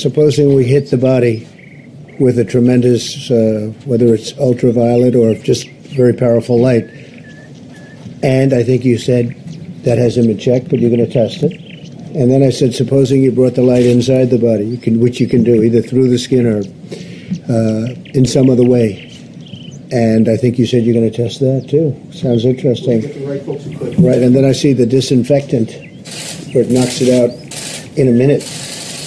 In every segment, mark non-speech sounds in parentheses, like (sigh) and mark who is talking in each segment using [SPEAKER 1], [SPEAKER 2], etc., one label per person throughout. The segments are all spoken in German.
[SPEAKER 1] supposing we hit the body with a tremendous, uh, whether it's ultraviolet or just very powerful light. And I think you said that hasn't been checked, but you're going to test it. And then I said, supposing you brought the light inside the body, you can, which you can do either through the skin or uh, in some other way. And I think you said you're going to test that too. Sounds interesting. Right, and then I see the disinfectant, where it knocks it out in a minute,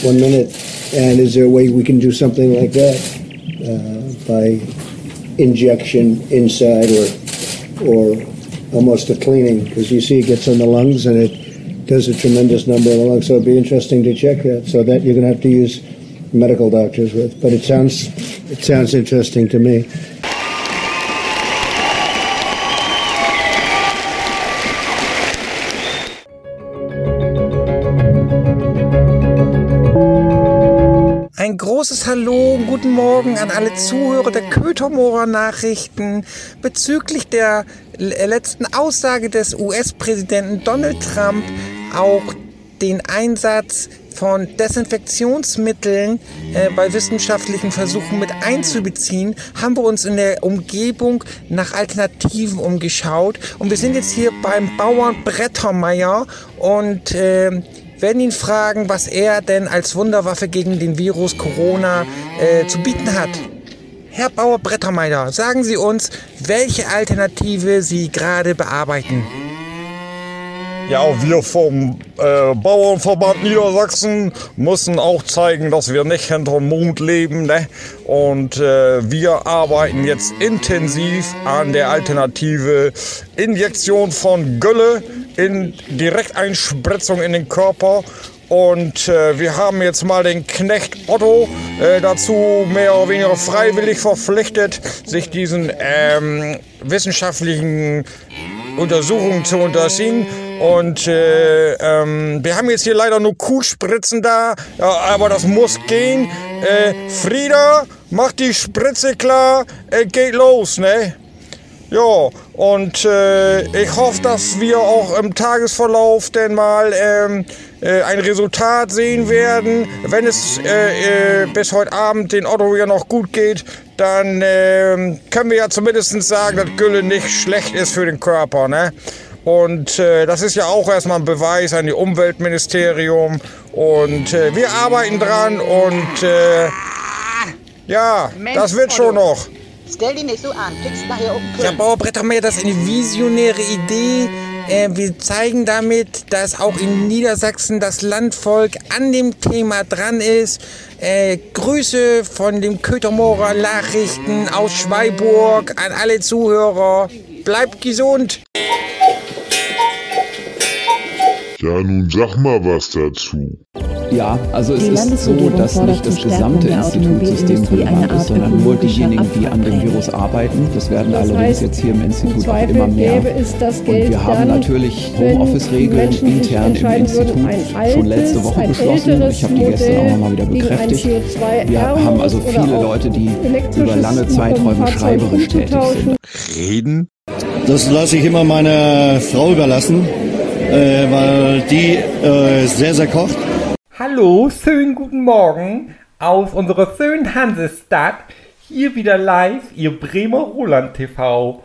[SPEAKER 1] one minute. And is there a way we can do something like that uh, by injection inside or or almost a cleaning? Because you see, it gets in the lungs and it does a tremendous number of the lungs. So it'd be interesting to check that. So that you're going to have to use medical doctors with. But it sounds it sounds interesting to me.
[SPEAKER 2] Hallo und guten Morgen an alle Zuhörer der Kötermorer Nachrichten bezüglich der letzten Aussage des US-Präsidenten Donald Trump, auch den Einsatz von Desinfektionsmitteln äh, bei wissenschaftlichen Versuchen mit einzubeziehen, haben wir uns in der Umgebung nach Alternativen umgeschaut. Und wir sind jetzt hier beim Bauern Brettermeier und äh, werden ihn fragen, was er denn als Wunderwaffe gegen den Virus Corona äh, zu bieten hat. Herr Bauer Brettermeier, sagen Sie uns, welche Alternative Sie gerade bearbeiten.
[SPEAKER 3] Ja, wir vom äh, Bauernverband Niedersachsen müssen auch zeigen, dass wir nicht hinterm Mond leben. Ne? Und äh, wir arbeiten jetzt intensiv an der Alternative Injektion von Gülle in Direkteinspritzung in den Körper. Und äh, wir haben jetzt mal den Knecht Otto äh, dazu mehr oder weniger freiwillig verpflichtet, sich diesen ähm, wissenschaftlichen Untersuchungen zu unterziehen. Und äh, ähm, wir haben jetzt hier leider nur Kuhspritzen da, ja, aber das muss gehen. Äh, Frieda, mach die Spritze klar, äh, geht los, ne? Ja, und äh, ich hoffe, dass wir auch im Tagesverlauf denn mal ähm, äh, ein Resultat sehen werden. Wenn es äh, äh, bis heute Abend den Otto ja noch gut geht, dann äh, können wir ja zumindest sagen, dass Gülle nicht schlecht ist für den Körper. Ne? Und äh, das ist ja auch erstmal ein Beweis an die Umweltministerium. Und äh, wir arbeiten dran und äh, ja, das wird schon noch.
[SPEAKER 4] Stell dich nicht so an, kriegst nachher auf den
[SPEAKER 2] Ja,
[SPEAKER 4] Grill.
[SPEAKER 2] Bauer Brettermeier, das ist eine visionäre Idee. Äh, wir zeigen damit, dass auch in Niedersachsen das Landvolk an dem Thema dran ist. Äh, Grüße von dem Kötermorer Nachrichten aus Schweiburg an alle Zuhörer. Bleibt gesund.
[SPEAKER 5] Ja, nun sag mal was dazu.
[SPEAKER 6] Ja, also es ist so, dass nicht das gesamte Institutssystem
[SPEAKER 7] Art
[SPEAKER 6] ist, sondern nur diejenigen, die an dem. Virus arbeiten. Das werden
[SPEAKER 8] Das
[SPEAKER 6] allerdings
[SPEAKER 8] heißt,
[SPEAKER 6] jetzt hier im
[SPEAKER 8] Im
[SPEAKER 6] Institut auch immer mehr. Und
[SPEAKER 8] Geld
[SPEAKER 6] wir haben
[SPEAKER 8] dann,
[SPEAKER 6] natürlich Homeoffice-Regeln intern im Institut
[SPEAKER 8] würden, ein
[SPEAKER 6] schon letzte
[SPEAKER 8] altes,
[SPEAKER 6] Woche beschlossen. Ich habe die gestern auch nochmal wieder bekräftigt.
[SPEAKER 8] CO2
[SPEAKER 6] Wir haben also viele Leute, die über lange Zeiträume schreiberisch tätig sind.
[SPEAKER 3] Reden?
[SPEAKER 9] Das lasse ich immer meiner Frau überlassen, äh, weil die äh, sehr, sehr kocht.
[SPEAKER 10] Hallo, schönen guten Morgen aus unserer schönen Hansestadt. Hier wieder live, Ihr Bremer Roland TV.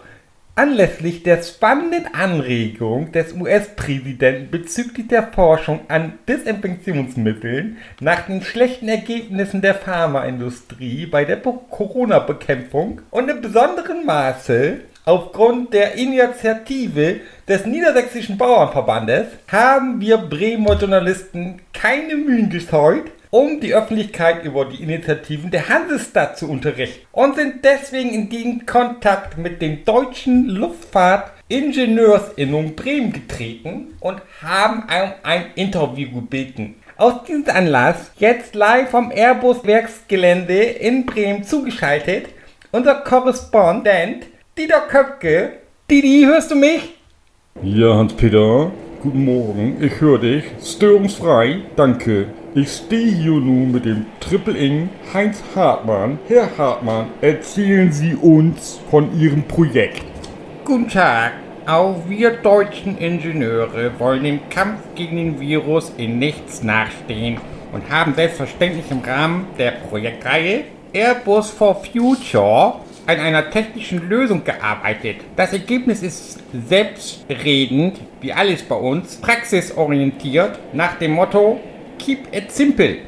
[SPEAKER 10] Anlässlich der spannenden Anregung des US-Präsidenten bezüglich der Forschung an Desinfektionsmitteln nach den schlechten Ergebnissen der Pharmaindustrie bei der Corona-Bekämpfung und im besonderen Maße aufgrund der Initiative des Niedersächsischen Bauernverbandes haben wir Bremer Journalisten keine Mühen gescheut, um die Öffentlichkeit über die Initiativen der Hansestadt zu unterrichten und sind deswegen in den Kontakt mit den deutschen LuftfahrtingenieursInnung Bremen getreten und haben um ein Interview gebeten. Aus diesem Anlass jetzt live vom Airbus Werksgelände in Bremen zugeschaltet unser Korrespondent Dieter Köpke. Didi, hörst du mich?
[SPEAKER 11] Ja, Hans-Peter, guten Morgen. Ich höre dich. Störungsfrei, danke. Ich stehe hier nun mit dem Triple Ing Heinz Hartmann. Herr Hartmann, erzählen Sie uns von Ihrem Projekt.
[SPEAKER 10] Guten Tag. Auch wir deutschen Ingenieure wollen dem Kampf gegen den Virus in nichts nachstehen und haben selbstverständlich im Rahmen der Projektreihe Airbus for Future an einer technischen Lösung gearbeitet. Das Ergebnis ist selbstredend, wie alles bei uns, praxisorientiert nach dem Motto Keep it simple.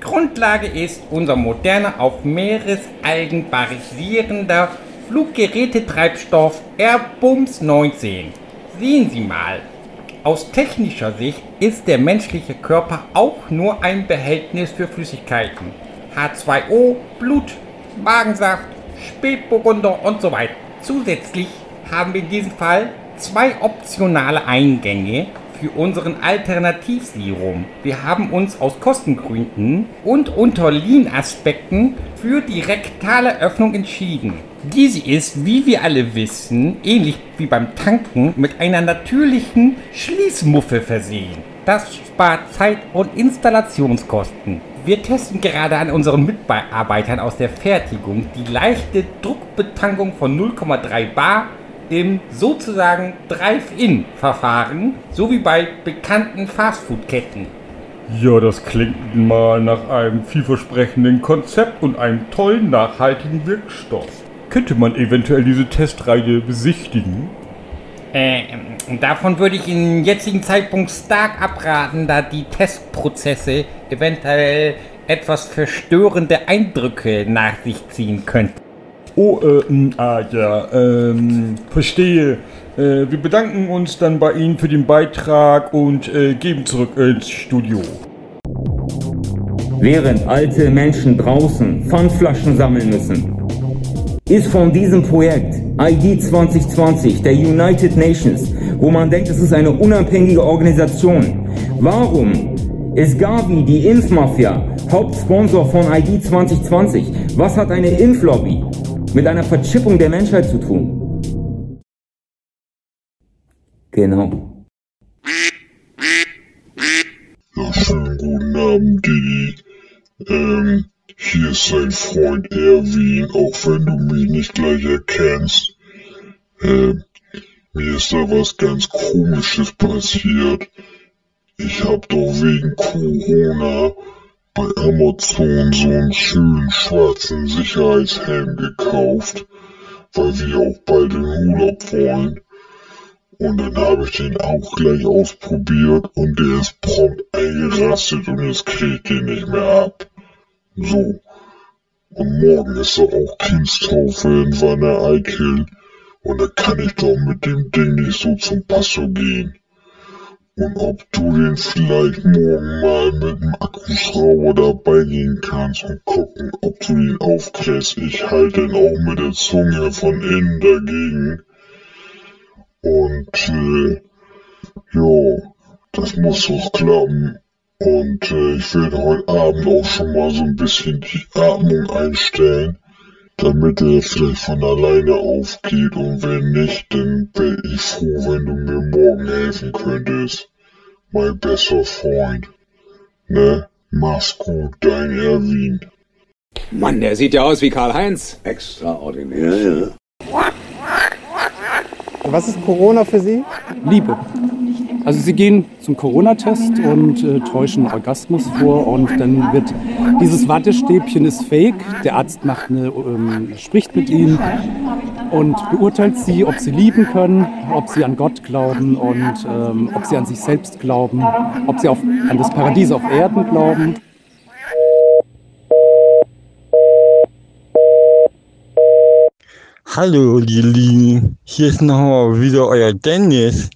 [SPEAKER 10] Grundlage ist unser moderner, auf Meeresalgen basierender Fluggerätetreibstoff Airbums 19. Sehen Sie mal, aus technischer Sicht ist der menschliche Körper auch nur ein Behältnis für Flüssigkeiten. H2O, Blut, Magensaft, Spätburgunder und so weiter. Zusätzlich haben wir in diesem Fall zwei optionale Eingänge für unseren Alternativserum. Wir haben uns aus Kostengründen und unter Lean-Aspekten für die rektale Öffnung entschieden. Diese ist, wie wir alle wissen, ähnlich wie beim Tanken mit einer natürlichen Schließmuffe versehen. Das spart Zeit und Installationskosten. Wir testen gerade an unseren Mitarbeitern aus der Fertigung die leichte Druckbetankung von 0,3 Bar im sozusagen Drive-In-Verfahren, so wie bei bekannten Fastfood-Ketten.
[SPEAKER 3] Ja, das klingt mal nach einem vielversprechenden Konzept und einem tollen nachhaltigen Wirkstoff. Könnte man eventuell diese Testreihe besichtigen?
[SPEAKER 10] Äh, davon würde ich im jetzigen Zeitpunkt stark abraten, da die Testprozesse eventuell etwas verstörende Eindrücke nach sich ziehen könnten.
[SPEAKER 3] Oh, äh, ah, ja, ähm, verstehe. Äh, wir bedanken uns dann bei Ihnen für den Beitrag und äh, geben zurück ins Studio.
[SPEAKER 7] Während alte Menschen draußen Pfandflaschen sammeln müssen, ist von diesem Projekt ID 2020 der United Nations, wo man denkt, es ist eine unabhängige Organisation. Warum ist Gavi, die Impfmafia, Hauptsponsor von ID 2020? Was hat eine Impflobby mit einer Verchippung der Menschheit zu tun? Genau.
[SPEAKER 5] Ja, schönen guten Abend, Didi. Ähm, hier ist sein Freund Erwin, auch wenn du mich nicht gleich erkennst. Ähm, mir ist da was ganz komisches passiert. Ich hab doch wegen Corona bei Amazon so einen schönen schwarzen Sicherheitshelm gekauft, weil wir auch bald in Urlaub wollen. Und dann habe ich den auch gleich ausprobiert und der ist prompt eingerastet und jetzt krieg ich den nicht mehr ab. So. Und morgen ist doch auch Kindstaufe in Wanne Eickel. Und da kann ich doch mit dem Ding nicht so zum Passo gehen. Und ob du den vielleicht morgen mal mit dem Akkuschrauber dabei gehen kannst und gucken, ob du den aufkriegst. Ich halte den auch mit der Zunge von innen dagegen. Und äh, ja, das muss doch klappen. Und äh, ich werde heute Abend auch schon mal so ein bisschen die Atmung einstellen, damit er vielleicht von alleine aufgeht. Und wenn nicht, dann wäre ich froh, wenn du mir morgen helfen könntest. Mein bester Freund. Ne? Mach's gut, dein Erwin.
[SPEAKER 12] Mann, der sieht ja aus wie Karl-Heinz. Extraordinär.
[SPEAKER 13] Was ist Corona für Sie?
[SPEAKER 14] Liebe. Also sie gehen zum Corona-Test und äh, täuschen Orgasmus vor und dann wird dieses Wattestäbchen ist fake. Der Arzt macht eine, ähm, spricht mit ihnen und beurteilt sie, ob sie lieben können, ob sie an Gott glauben und ähm, ob sie an sich selbst glauben, ob sie auf, an das Paradies auf Erden glauben.
[SPEAKER 15] Hallo, Lieben. Hier ist nochmal wieder euer Dennis.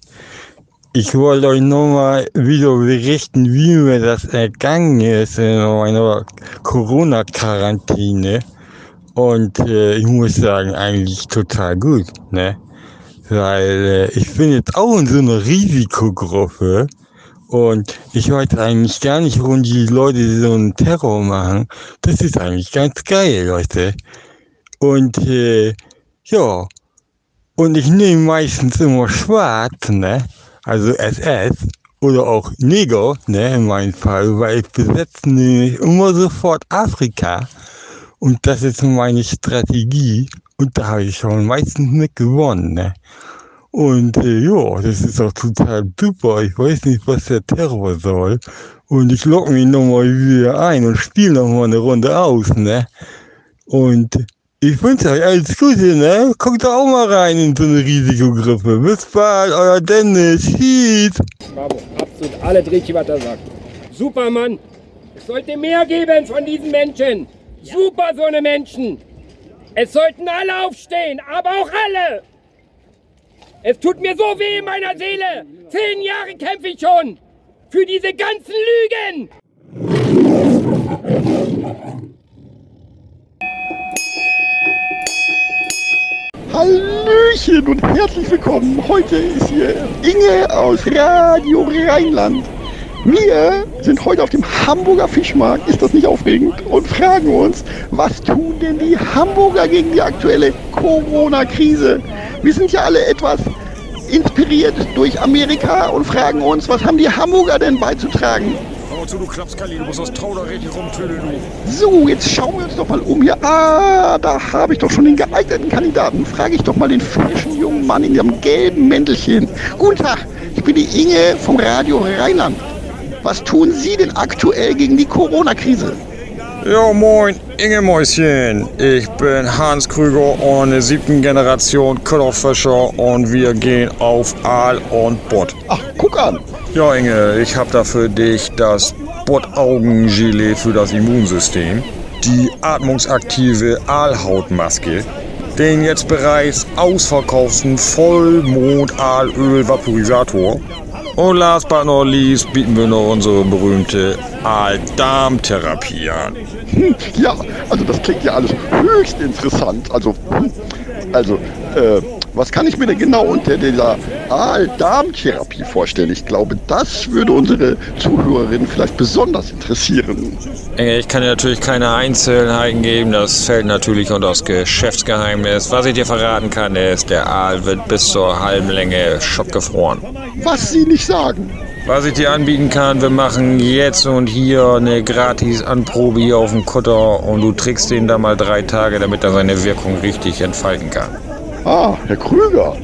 [SPEAKER 15] Ich wollte euch nochmal wieder berichten, wie mir das ergangen ist in meiner Corona-Quarantäne. Und äh, ich muss sagen, eigentlich total gut, ne? Weil äh, ich bin jetzt auch in so einer Risikogruppe. Und ich weiß eigentlich gar nicht, warum die Leute so einen Terror machen. Das ist eigentlich ganz geil, Leute. Und äh, ja, und ich nehme meistens immer schwarz, ne? Also SS oder auch Neger, ne, in meinem Fall, weil ich besetze nämlich immer sofort Afrika. Und das ist meine Strategie. Und da habe ich schon meistens mit gewonnen, ne? Und äh, ja, das ist auch total super. Ich weiß nicht, was der Terror soll. Und ich logge mich nochmal wieder ein und spiele nochmal eine Runde aus, ne? Und ich wünsche euch alles Gute, ne? Guckt doch auch mal rein in so eine Risikogruppe. Bis bald, euer Dennis. Tschüss.
[SPEAKER 16] Bravo, absolut alles richtig, was er sagt. Super, Mann. Es sollte mehr geben von diesen Menschen. Super, so eine Menschen. Es sollten alle aufstehen, aber auch alle. Es tut mir so weh in meiner Seele. Zehn Jahre kämpfe ich schon für diese ganzen Lügen.
[SPEAKER 17] Hallöchen und herzlich willkommen. Heute ist hier Inge aus Radio Rheinland. Wir sind heute auf dem Hamburger Fischmarkt, ist das nicht aufregend? Und fragen uns, was tun denn die Hamburger gegen die aktuelle Corona-Krise? Wir sind ja alle etwas inspiriert durch Amerika und fragen uns, was haben die Hamburger denn beizutragen?
[SPEAKER 18] Hör zu, du Klapskalli, du musst das Tau da richtig rumtüdeln, du.
[SPEAKER 17] So, jetzt schauen wir uns doch mal um hier. Ah, da habe ich doch schon den geeigneten Kandidaten. Frage ich doch mal den frischen jungen Mann in dem gelben Mäntelchen. Guten Tag, ich bin die Inge vom Radio Rheinland. Was tun Sie denn aktuell gegen die Corona-Krise?
[SPEAKER 18] Ja, moin, Inge Mäuschen. Ich bin Hans Krüger und der siebten Generation Köderfischer und wir gehen auf Aal und Bott.
[SPEAKER 17] Ach, guck an.
[SPEAKER 18] Ja, Inge, ich habe da für dich das Bott-Augen-Gilet für das Immunsystem, die atmungsaktive Aalhautmaske, den jetzt bereits ausverkauften Vollmond-Aalöl-Vaporisator und last but not least bieten wir noch unsere berühmte Aaldarmtherapie an.
[SPEAKER 17] Hm, ja, also das klingt ja alles höchst interessant. Also, hm, also, äh, was kann ich mir denn genau unter dieser Aaldarmtherapie vorstellen? Ich glaube, das würde unsere Zuhörerinnen vielleicht besonders interessieren.
[SPEAKER 18] Inge, Ich kann dir natürlich keine Einzelheiten geben, das fällt natürlich unter das Geschäftsgeheimnis. Was ich dir verraten kann, ist, der Aal wird bis zur halben Länge schockgefroren.
[SPEAKER 17] Was Sie nicht sagen.
[SPEAKER 18] Was ich dir anbieten kann, wir machen jetzt und hier eine gratis Anprobe hier auf dem Kutter und du trickst den da mal drei Tage, damit er seine Wirkung richtig entfalten kann.
[SPEAKER 17] Ah, Herr Krüger.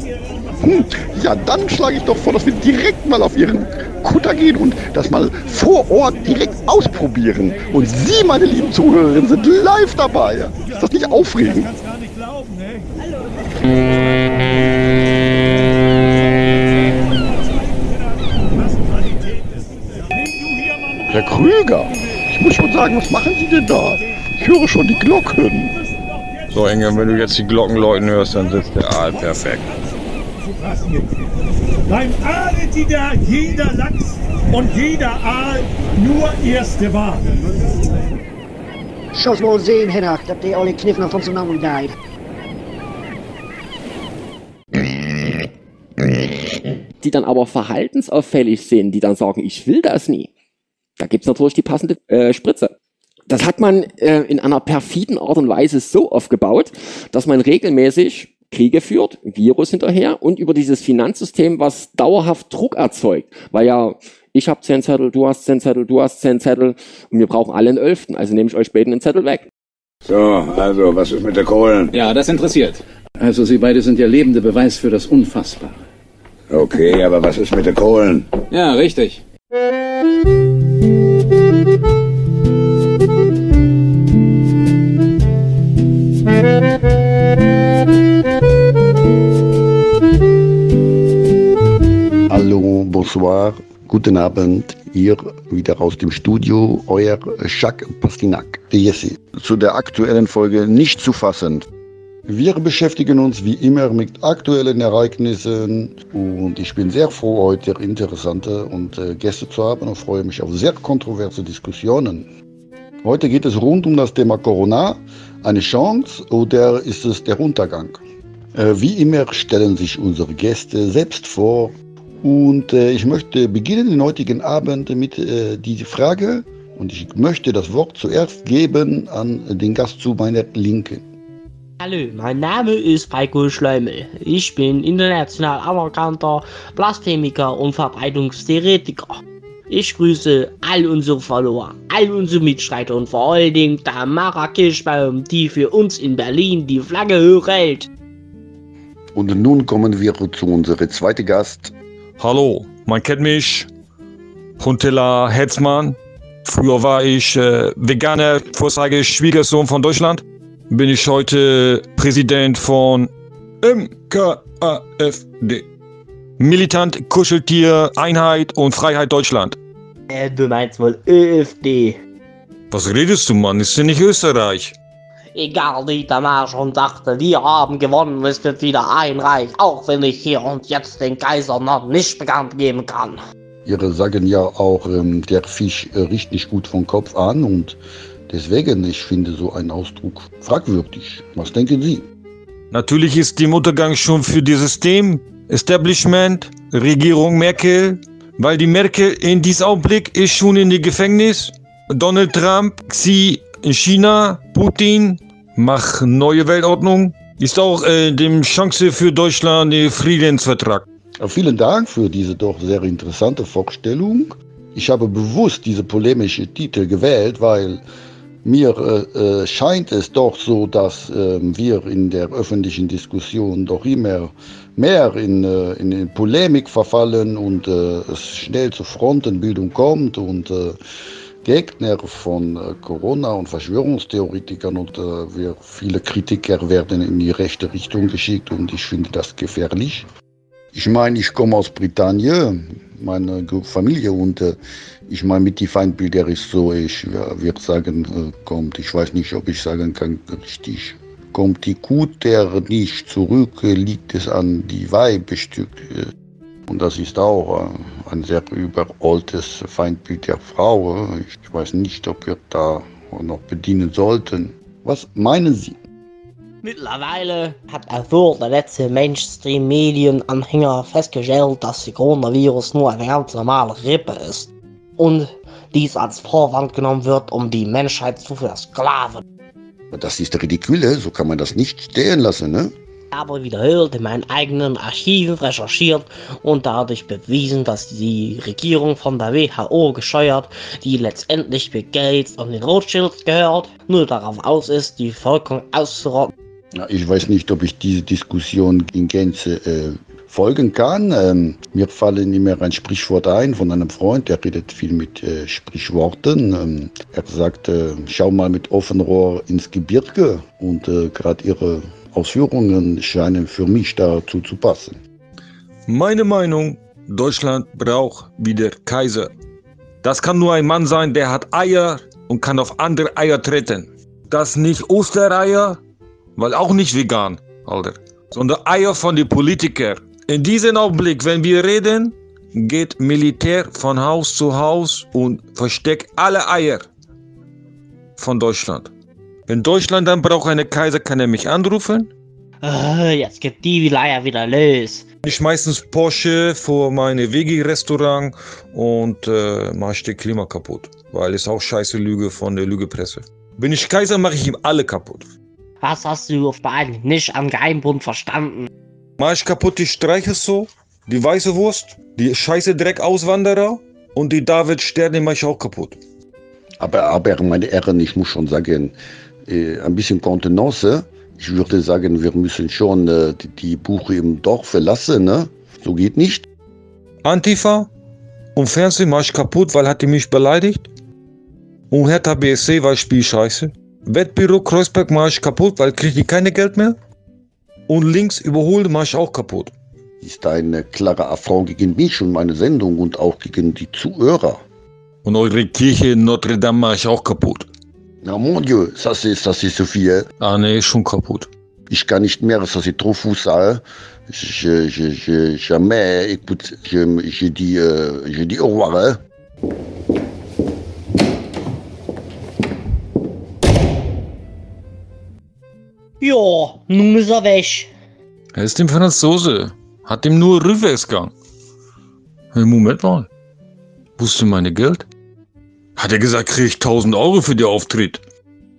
[SPEAKER 17] Hm, ja, dann schlage ich doch vor, dass wir direkt mal auf Ihren Kutter gehen und das mal vor Ort direkt ausprobieren. Und Sie, meine lieben Zuhörerinnen, sind live dabei. Ist das nicht aufregend? Herr Krüger, ich muss schon sagen, was machen Sie denn da? Ich höre schon die Glocken.
[SPEAKER 18] So, Inge, wenn du jetzt die Glocken läuten hörst, dann sitzt der Aal perfekt.
[SPEAKER 19] Beim Aal ist jeder, jeder Lachs und jeder Aal nur erste Wahl.
[SPEAKER 20] We al zien, Hennak, dat die alle kniffen van zijn naam died.
[SPEAKER 21] die dann aber verhaltensauffällig sind, die dann sagen, ich will das nie. Da gibt's natürlich die passende äh, Spritze. Das hat man äh, in einer perfiden Art und Weise so aufgebaut, dass man regelmäßig Kriege führt, Virus hinterher und über dieses Finanzsystem, was dauerhaft Druck erzeugt. Weil ja, ich habe zehn Zettel, du hast zehn Zettel, du hast zehn Zettel und wir brauchen alle einen Elften. Also nehme ich euch später einen Zettel weg.
[SPEAKER 12] So, also, was ist mit der Kohlen?
[SPEAKER 22] Ja, das interessiert. Also Sie beide sind der lebende Beweis für das Unfassbare.
[SPEAKER 12] Okay, aber was ist mit der Kohlen?
[SPEAKER 22] Ja, richtig.
[SPEAKER 17] Hallo, bonsoir, guten Abend. Hier wieder aus dem Studio, euer Jacques Pastinak, der Jesse. Zu der aktuellen Folge nicht zu fassen. Wir beschäftigen uns wie immer mit aktuellen Ereignissen und ich bin sehr froh, heute interessante und äh, Gäste zu haben und freue mich auf sehr kontroverse Diskussionen. Heute geht es rund um das Thema Corona. Eine Chance oder ist es der Untergang? Äh, wie immer stellen sich unsere Gäste selbst vor und äh, ich möchte beginnen den heutigen Abend mit dieser Frage und ich möchte das Wort zuerst geben an den Gast zu meiner Linken.
[SPEAKER 23] Hallo, mein Name ist Heiko Schleumel. Ich bin international anerkannter Blasphemiker und Verbreitungstheoretiker. Ich grüße all unsere Follower, all unsere Mitstreiter und vor allen Dingen Tamara Kirschbaum, die für uns in Berlin die Flagge hochhält.
[SPEAKER 17] Und nun kommen wir zu unserem zweiten Gast.
[SPEAKER 18] Hallo, man kennt mich. Huntela Hetzmann. Früher war ich äh, veganer Vorzeige Schwiegersohn von Deutschland. Bin ich heute Präsident von MKAFD. Militant Kuscheltier Einheit und Freiheit Deutschland.
[SPEAKER 23] Äh, du meinst wohl ÖFD.
[SPEAKER 18] Was redest du, Mann? Ist ja nicht Österreich.
[SPEAKER 23] Egal, wie der Mann schon sagte, wir haben gewonnen, es wird wieder ein Reich, auch wenn ich hier und jetzt den Kaiser noch nicht bekannt geben kann.
[SPEAKER 17] Ihre sagen ja auch, ähm, der Fisch äh, riecht nicht gut vom Kopf an und deswegen, ich finde so einen Ausdruck fragwürdig. Was denken Sie?
[SPEAKER 18] Natürlich ist die Untergang schon für das System, Establishment, Regierung Merkel, weil die Merkel in diesem Augenblick ist schon in die Gefängnis. Donald Trump, Xi in China, Putin, mach neue Weltordnung. Ist auch äh, dem Chance für Deutschland der Friedensvertrag.
[SPEAKER 17] Vielen Dank für diese doch sehr interessante Vorstellung. Ich habe bewusst diese polemische Titel gewählt, weil mir äh, äh, scheint es doch so, dass äh, wir in der öffentlichen Diskussion doch immer mehr in, äh, in, Polemik verfallen und äh, es schnell zur Frontenbildung kommt und äh, Gegner von Corona und Verschwörungstheoretikern und wir, viele Kritiker werden in die rechte Richtung geschickt und ich finde das gefährlich. Ich meine, ich komme aus Britannien, meine Familie und äh, ich meine, mit die Feindbilder ist so, ich ja, würde sagen, äh, kommt, ich weiß nicht, ob ich sagen kann, richtig, kommt die Kuh der nicht zurück, äh, liegt es an die Weibestück. Äh, und das ist auch äh, ein sehr überholtes Feindbild der Frau. äh. Ich weiß nicht, ob wir da noch bedienen sollten. Was meinen Sie?
[SPEAKER 23] Mittlerweile hat auch der letzte Mainstream-Medienanhänger festgestellt, dass der Coronavirus nur eine ganz normale Grippe ist. Und dies als Vorwand genommen wird, um die Menschheit zu versklaven.
[SPEAKER 17] Das ist ridikül, so kann man das nicht stehen lassen, ne?
[SPEAKER 23] Ich habe wiederholt in meinen eigenen Archiven recherchiert und dadurch bewiesen, dass die Regierung von der WHO gesteuert, die letztendlich Bill Gates und den Rothschilds gehört, nur darauf aus ist, die Bevölkerung auszurotten.
[SPEAKER 17] Ja, Ich weiß nicht, ob ich diese Diskussion in Gänze äh, folgen kann. Ähm, mir fallen immer ein Sprichwort ein von einem Freund, der redet viel mit äh, Sprichworten. Ähm, er sagt, äh, schau mal mit offenem Rohr ins Gebirge und äh, gerade ihre Ausführungen scheinen für mich dazu zu passen.
[SPEAKER 18] Meine Meinung, Deutschland braucht wieder Kaiser. Das kann nur ein Mann sein, der hat Eier und kann auf andere Eier treten. Das nicht Ostereier, weil auch nicht vegan, Alter, sondern Eier von den Politikern. In diesem Augenblick, wenn wir reden, geht Militär von Haus zu Haus und versteckt alle Eier von Deutschland. Wenn Deutschland dann braucht einen Kaiser, kann er mich anrufen.
[SPEAKER 23] Äh, jetzt gibt die Leier wieder los.
[SPEAKER 18] Ich meistens Porsche vor meine Vegi-Restaurant und äh, mach ich den Klima kaputt. Weil es auch scheiße Lüge von der Lügepresse. Bin ich Kaiser, mache ich ihm alle kaputt.
[SPEAKER 23] Was hast du auf Bali nicht am Geheimbund verstanden?
[SPEAKER 18] Mach ich kaputt die Streiche so, die weiße Wurst, die scheiße Dreck-Auswanderer und die David Sterne mach ich auch kaputt.
[SPEAKER 17] Aber, aber meine Herren, ich muss schon sagen, äh, ein bisschen Kontenance. Ich würde sagen, wir müssen schon äh, die, die Buche im Dorf verlassen. Ne? So geht nicht.
[SPEAKER 18] Antifa und Fernsehen mach ich kaputt, weil hat die mich beleidigt. Und Hertha BSC, weil ich spiel scheiße. Wettbüro Kreuzberg mach ich kaputt, weil krieg ich keine Geld mehr. Und links überholen mach ich auch kaputt.
[SPEAKER 17] Ist ein klarer Affront gegen mich und meine Sendung und auch gegen die Zuhörer.
[SPEAKER 18] Und eure Kirche in Notre Dame mach ich auch kaputt.
[SPEAKER 17] Na mon Dieu, ça c'est, ça c'est so viel.
[SPEAKER 18] Ah nee, ist schon kaputt.
[SPEAKER 17] Ich kann nicht mehr, ça c'est trop fou ça. Je, je, je, jamais, écoute, je, je dis, euh, je dis au revoir. Hein.
[SPEAKER 23] Ja, nun ist er weg.
[SPEAKER 18] Er ist dem Franzose. Hat ihm nur Rückwärtsgang. Hey, Moment mal. Wo ist denn meine Geld? Hat er gesagt, krieg ich 1000 Euro für den Auftritt?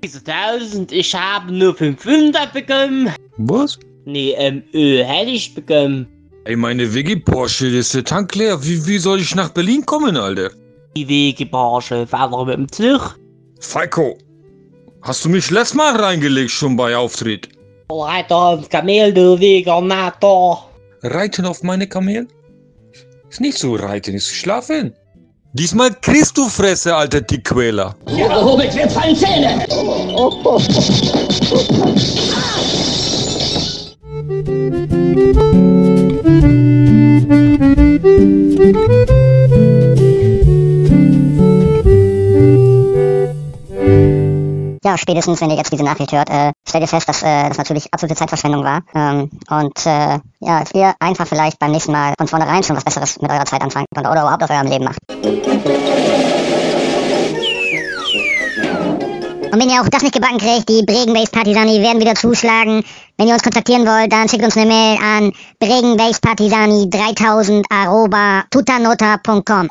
[SPEAKER 23] Diese 1000, ich habe nur 500 bekommen.
[SPEAKER 18] Was?
[SPEAKER 23] Nee, ähm, Öl hätte ich bekommen.
[SPEAKER 18] Ey, meine Wiggy Porsche, das ist der Tank leer. Wie, wie soll ich nach Berlin kommen, Alter?
[SPEAKER 23] Die Wegebarsche, Vater mit dem Zug.
[SPEAKER 18] Falco, hast du mich letztes Mal reingelegt schon bei Auftritt?
[SPEAKER 23] Reiter aufs Kamel, du Veganer.
[SPEAKER 18] Reiten auf meine Kamel? Ist nicht so reiten, ist schlafen. Diesmal kriegst du Fresse, alter Dickquäler.
[SPEAKER 24] Ja, gehobelt wird fallen Zähne.
[SPEAKER 25] Ja, (laughs) spätestens, wenn ihr jetzt diese Nachricht hört, äh, stellt ihr fest, dass äh, das natürlich absolute Zeitverschwendung war. Ähm, und äh, ja, dass ihr einfach vielleicht beim nächsten Mal von vornherein schon was Besseres mit eurer Zeit anfangen könnt oder überhaupt aus eurem Leben macht. Und wenn ihr auch das nicht gebacken kriegt, die Bregenbase-Partisani werden wieder zuschlagen. Wenn ihr uns kontaktieren wollt, dann schickt uns eine Mail an bregenbasepartisani3000 arroba tutanota.com.